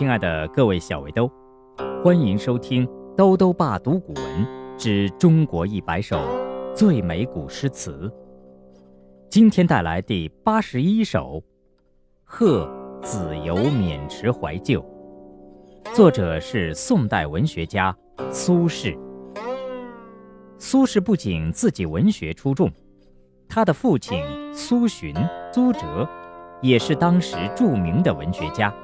亲爱的各位小围兜，欢迎收听《兜兜爸读古文之中国一百首最美古诗词》。今天带来第八十一首《贺子由渑池怀旧》，作者是宋代文学家苏轼。苏轼不仅自己文学出众，他的父亲苏洵、苏辙也是当时著名的文学家。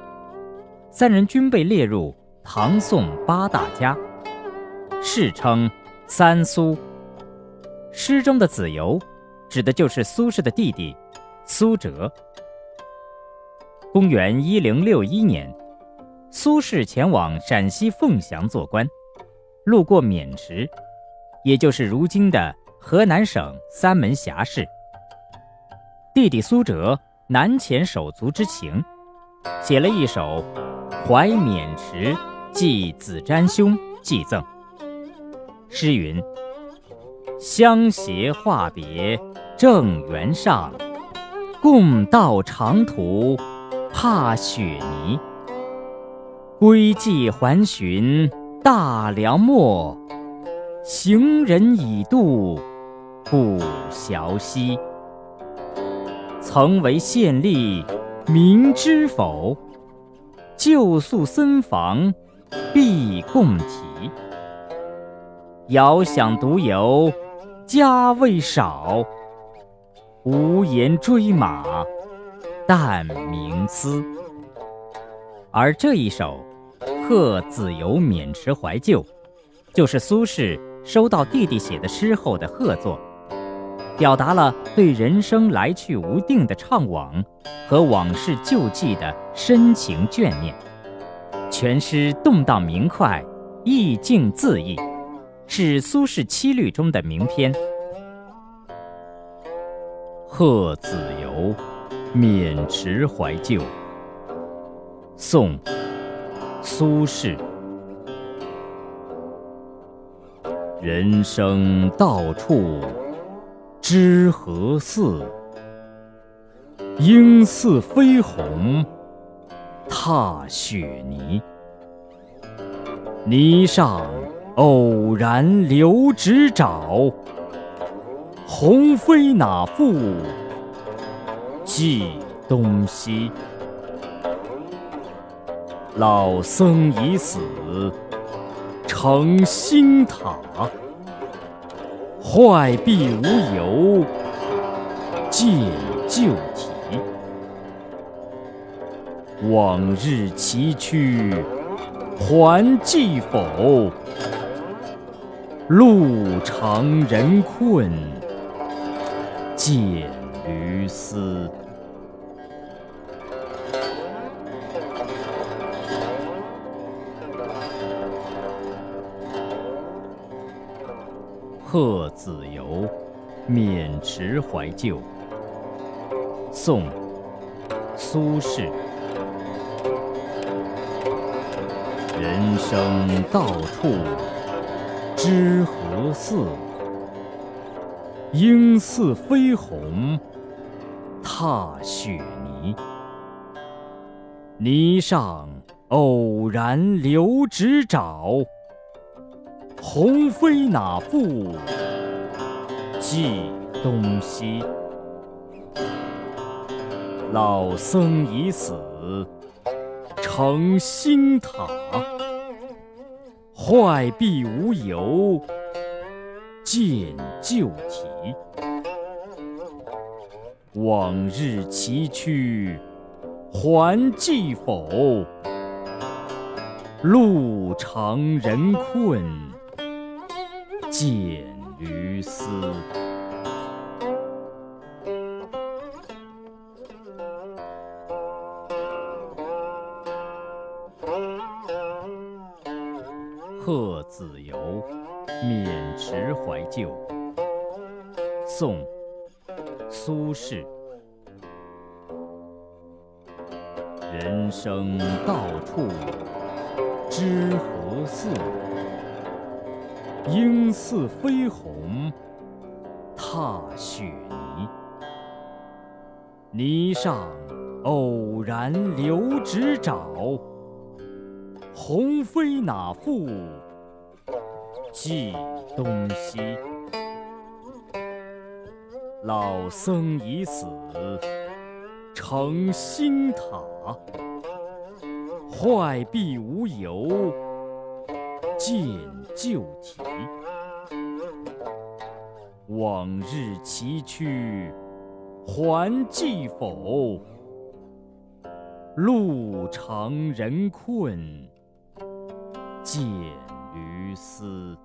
三人均被列入唐宋八大家，世称“三苏”。诗中的子由，指的就是苏轼的弟弟苏辙。公元一零六一年，苏轼前往陕西凤翔做官，路过渑池，也就是如今的河南省三门峡市。弟弟苏辙南前手足之情，写了一首。怀渑池寄子瞻兄寄赠。诗云：“相携话别正原上，共道长途怕雪泥。归计还寻大梁末，行人已渡不晓西。曾为县吏，明知否？”旧宿僧房必共题。遥想独游家未少，无言追马但鸣嘶。而这一首《贺子由渑池怀旧》，就是苏轼收到弟弟写的诗后的贺作。表达了对人生来去无定的怅惘和往事旧迹的深情眷念，全诗动荡明快，意境恣意，是苏轼七律中的名篇。《贺子由渑池怀旧》，宋·苏轼。人生到处。知何似？应似飞鸿踏雪泥。泥上偶然留指爪，鸿飞哪复计东西？老僧已死，成新塔。坏壁无由见旧题，往日崎岖还记否？路长人困见驴嘶。贺子由渑池怀旧，宋·苏轼。人生到处知何似？应似飞鸿踏雪泥。泥上偶然留指爪。鸿飞哪复计东西？老僧已死，成新塔。坏壁无由见旧题。往日崎岖还记否？路长人困。见驴嘶。贺子由渑池怀旧，宋·苏轼。人生到处知何似？应似飞鸿踏雪泥。泥上偶然留指爪。鸿飞那复计东西？老僧已死，成新塔。坏壁无由，见旧题。往日崎岖，还记否？路长人困，见驴思。